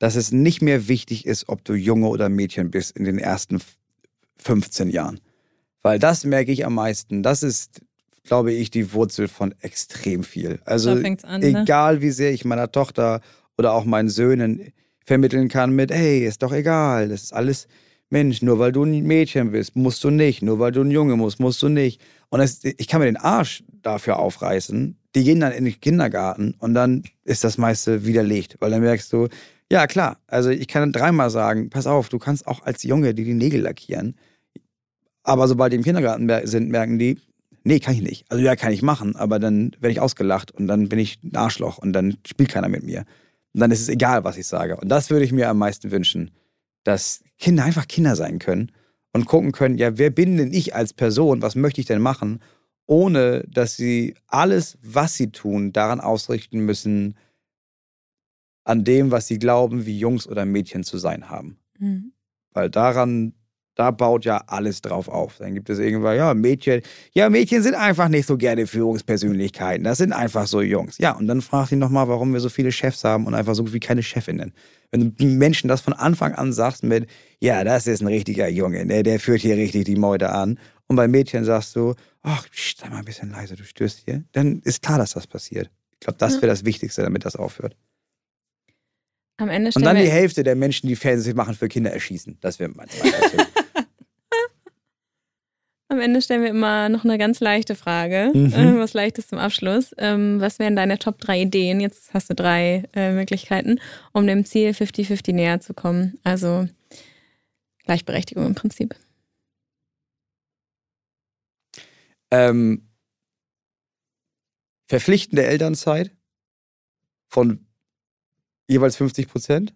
dass es nicht mehr wichtig ist, ob du Junge oder Mädchen bist in den ersten 15 Jahren. Weil das merke ich am meisten. Das ist, glaube ich, die Wurzel von extrem viel. Also an, ne? egal wie sehr ich meiner Tochter oder auch meinen Söhnen vermitteln kann mit, hey, ist doch egal, das ist alles Mensch, nur weil du ein Mädchen bist, musst du nicht, nur weil du ein Junge musst, musst du nicht. Und das, ich kann mir den Arsch dafür aufreißen. Die gehen dann in den Kindergarten und dann ist das meiste widerlegt, weil dann merkst du, ja klar, also ich kann dreimal sagen, pass auf, du kannst auch als Junge die die Nägel lackieren. Aber sobald die im Kindergarten sind, merken die, nee, kann ich nicht. Also ja, kann ich machen, aber dann werde ich ausgelacht und dann bin ich ein Arschloch und dann spielt keiner mit mir. Und dann ist es egal, was ich sage. Und das würde ich mir am meisten wünschen, dass Kinder einfach Kinder sein können und gucken können, ja, wer bin denn ich als Person, was möchte ich denn machen, ohne dass sie alles, was sie tun, daran ausrichten müssen, an dem, was sie glauben, wie Jungs oder Mädchen zu sein haben. Mhm. Weil daran, da baut ja alles drauf auf. Dann gibt es irgendwann, ja, Mädchen, ja, Mädchen sind einfach nicht so gerne Führungspersönlichkeiten. Das sind einfach so Jungs. Ja, und dann fragt ihn nochmal, warum wir so viele Chefs haben und einfach so gut wie keine Chefinnen. Wenn du Menschen das von Anfang an sagst mit, ja, das ist ein richtiger Junge, der, der führt hier richtig die Meute an. Und bei Mädchen sagst du, ach, sei mal ein bisschen leiser, du störst hier. Dann ist klar, dass das passiert. Ich glaube, das wäre das Wichtigste, damit das aufhört. Am Ende Und dann die Hälfte der Menschen, die Fernsehen machen, für Kinder erschießen. Das wäre mein zweiter Tipp. am Ende stellen wir immer noch eine ganz leichte Frage. Mhm. Äh, was Leichtes zum Abschluss. Ähm, was wären deine Top 3 Ideen? Jetzt hast du drei äh, Möglichkeiten, um dem Ziel 50-50 näher zu kommen. Also Gleichberechtigung im Prinzip. ähm, verpflichtende Elternzeit von jeweils 50 Prozent.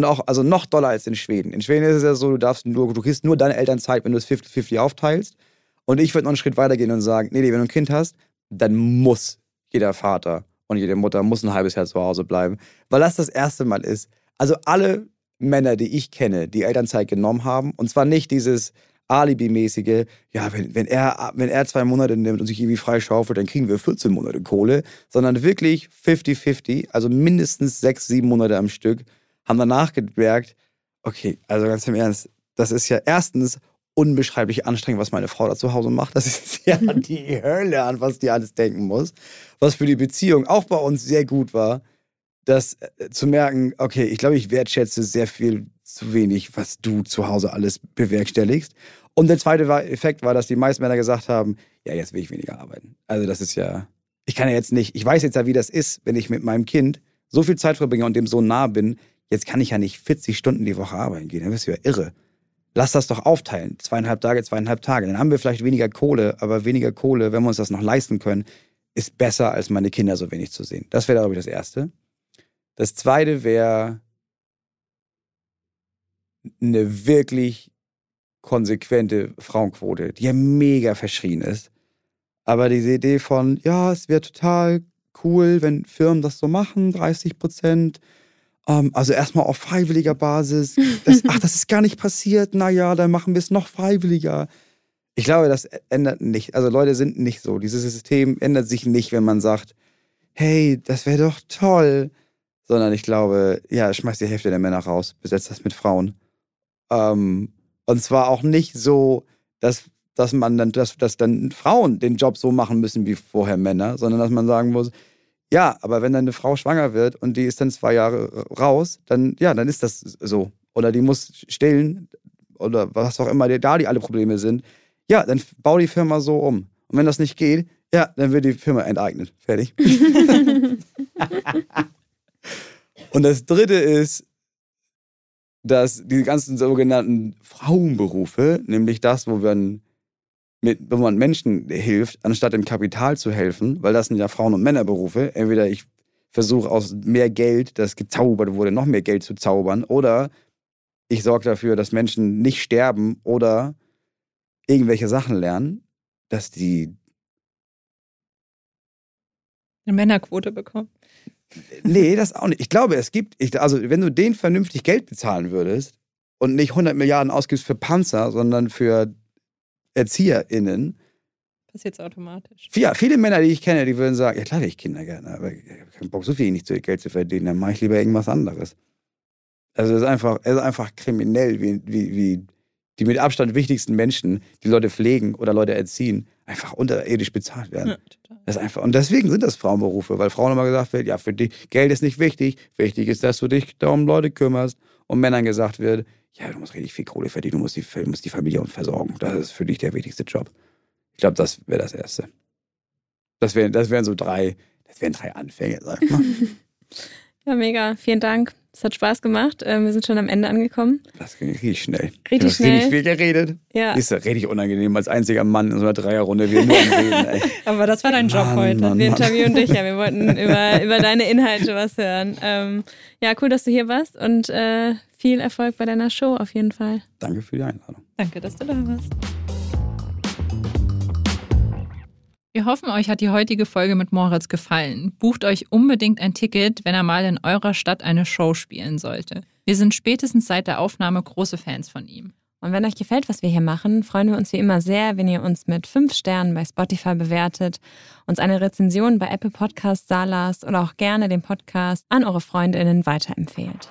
Und auch, also noch doller als in Schweden. In Schweden ist es ja so, du darfst nur, du kriegst nur deine Elternzeit, wenn du es 50-50 aufteilst. Und ich würde noch einen Schritt weitergehen und sagen, nee, nee, wenn du ein Kind hast, dann muss jeder Vater und jede Mutter muss ein halbes Jahr zu Hause bleiben. Weil das das erste Mal ist. Also alle Männer, die ich kenne, die Elternzeit genommen haben, und zwar nicht dieses Alibi-mäßige, ja, wenn, wenn, er, wenn er zwei Monate nimmt und sich irgendwie freischaufelt, dann kriegen wir 14 Monate Kohle, sondern wirklich 50-50, also mindestens sechs, sieben Monate am Stück, haben danach gemerkt, okay, also ganz im Ernst, das ist ja erstens unbeschreiblich anstrengend, was meine Frau da zu Hause macht. Das ist ja die Hölle, an was die alles denken muss. Was für die Beziehung auch bei uns sehr gut war, das äh, zu merken, okay, ich glaube, ich wertschätze sehr viel zu wenig, was du zu Hause alles bewerkstelligst. Und der zweite Effekt war, dass die meisten Männer gesagt haben, ja, jetzt will ich weniger arbeiten. Also das ist ja, ich kann ja jetzt nicht, ich weiß jetzt ja, wie das ist, wenn ich mit meinem Kind so viel Zeit verbringe und dem so nah bin, jetzt kann ich ja nicht 40 Stunden die Woche arbeiten gehen, dann wirst du ja irre. Lass das doch aufteilen, zweieinhalb Tage, zweieinhalb Tage. Dann haben wir vielleicht weniger Kohle, aber weniger Kohle, wenn wir uns das noch leisten können, ist besser, als meine Kinder so wenig zu sehen. Das wäre, glaube ich, das Erste. Das Zweite wäre eine wirklich konsequente Frauenquote, die ja mega verschrien ist. Aber diese Idee von, ja, es wäre total cool, wenn Firmen das so machen, 30 Prozent. Ähm, also erstmal auf freiwilliger Basis. Das, ach, das ist gar nicht passiert. Naja, dann machen wir es noch freiwilliger. Ich glaube, das ändert nicht. Also Leute sind nicht so. Dieses System ändert sich nicht, wenn man sagt, hey, das wäre doch toll. Sondern ich glaube, ja, schmeiß die Hälfte der Männer raus, besetzt das mit Frauen. Ähm, und zwar auch nicht so, dass, dass man dann, dass, dass dann Frauen den Job so machen müssen wie vorher Männer, sondern dass man sagen muss, ja, aber wenn dann eine Frau schwanger wird und die ist dann zwei Jahre raus, dann, ja, dann ist das so. Oder die muss stillen oder was auch immer da die alle Probleme sind. Ja, dann bau die Firma so um. Und wenn das nicht geht, ja, dann wird die Firma enteignet. Fertig. und das dritte ist, dass die ganzen sogenannten Frauenberufe, nämlich das, wo man, mit, wo man Menschen hilft, anstatt dem Kapital zu helfen, weil das sind ja Frauen- und Männerberufe. Entweder ich versuche aus mehr Geld, das gezaubert wurde, noch mehr Geld zu zaubern, oder ich sorge dafür, dass Menschen nicht sterben oder irgendwelche Sachen lernen, dass die Eine Männerquote bekommen. Nee, das auch nicht. Ich glaube, es gibt, ich, also wenn du denen vernünftig Geld bezahlen würdest und nicht 100 Milliarden ausgibst für Panzer, sondern für ErzieherInnen, Passiert es automatisch. ja, viele Männer, die ich kenne, die würden sagen, ja klar, ich Kinder gerne, aber ich habe keinen Bock, so viel nicht zu Geld zu verdienen, dann mache ich lieber irgendwas anderes. Also es ist einfach, es ist einfach kriminell, wie, wie, wie die mit Abstand wichtigsten Menschen, die Leute pflegen oder Leute erziehen, einfach unterirdisch bezahlt werden. Ja, das ist einfach, und deswegen sind das Frauenberufe, weil Frauen immer gesagt wird, ja, für dich, Geld ist nicht wichtig, wichtig ist, dass du dich da um Leute kümmerst. Und Männern gesagt wird, ja, du musst richtig viel Kohle verdienen, du musst die, musst die Familie versorgen. Das ist für dich der wichtigste Job. Ich glaube, das wäre das Erste. Das wären, das wären so drei, das wären drei Anfänge, sag mal. ja, mega. Vielen Dank. Es hat Spaß gemacht. Ähm, wir sind schon am Ende angekommen. Das ging richtig schnell. Richtig schnell. Richtig viel geredet. Ja. Ist ja richtig unangenehm als einziger Mann in so einer Dreierrunde. Wir nur Reden, ey. Aber das war dein Job Mann, heute. Mann, wir interviewen dich ja. Wir wollten über, über deine Inhalte was hören. Ähm, ja, cool, dass du hier warst und äh, viel Erfolg bei deiner Show auf jeden Fall. Danke für die Einladung. Danke, dass du da warst. Wir hoffen, euch hat die heutige Folge mit Moritz gefallen. Bucht euch unbedingt ein Ticket, wenn er mal in eurer Stadt eine Show spielen sollte. Wir sind spätestens seit der Aufnahme große Fans von ihm. Und wenn euch gefällt, was wir hier machen, freuen wir uns wie immer sehr, wenn ihr uns mit fünf Sternen bei Spotify bewertet, uns eine Rezension bei Apple Podcasts da oder auch gerne den Podcast an eure Freundinnen weiterempfehlt.